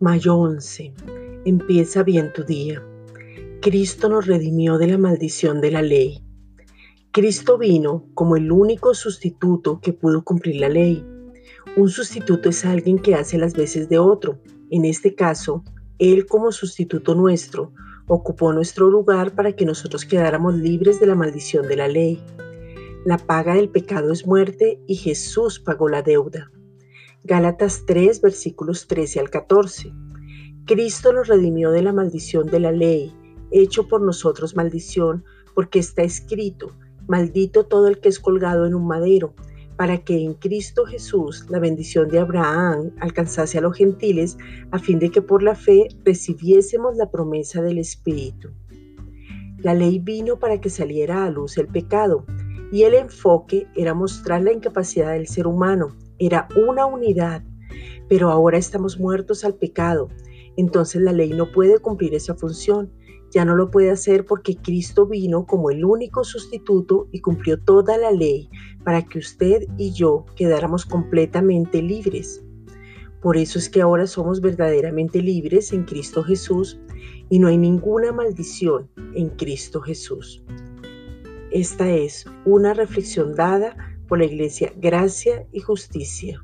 Mayo 11. Empieza bien tu día. Cristo nos redimió de la maldición de la ley. Cristo vino como el único sustituto que pudo cumplir la ley. Un sustituto es alguien que hace las veces de otro. En este caso, Él como sustituto nuestro ocupó nuestro lugar para que nosotros quedáramos libres de la maldición de la ley. La paga del pecado es muerte y Jesús pagó la deuda. Gálatas 3, versículos 13 al 14. Cristo nos redimió de la maldición de la ley, hecho por nosotros maldición, porque está escrito, maldito todo el que es colgado en un madero, para que en Cristo Jesús la bendición de Abraham alcanzase a los gentiles, a fin de que por la fe recibiésemos la promesa del Espíritu. La ley vino para que saliera a luz el pecado, y el enfoque era mostrar la incapacidad del ser humano era una unidad, pero ahora estamos muertos al pecado. Entonces la ley no puede cumplir esa función. Ya no lo puede hacer porque Cristo vino como el único sustituto y cumplió toda la ley para que usted y yo quedáramos completamente libres. Por eso es que ahora somos verdaderamente libres en Cristo Jesús y no hay ninguna maldición en Cristo Jesús. Esta es una reflexión dada por la Iglesia Gracia y Justicia.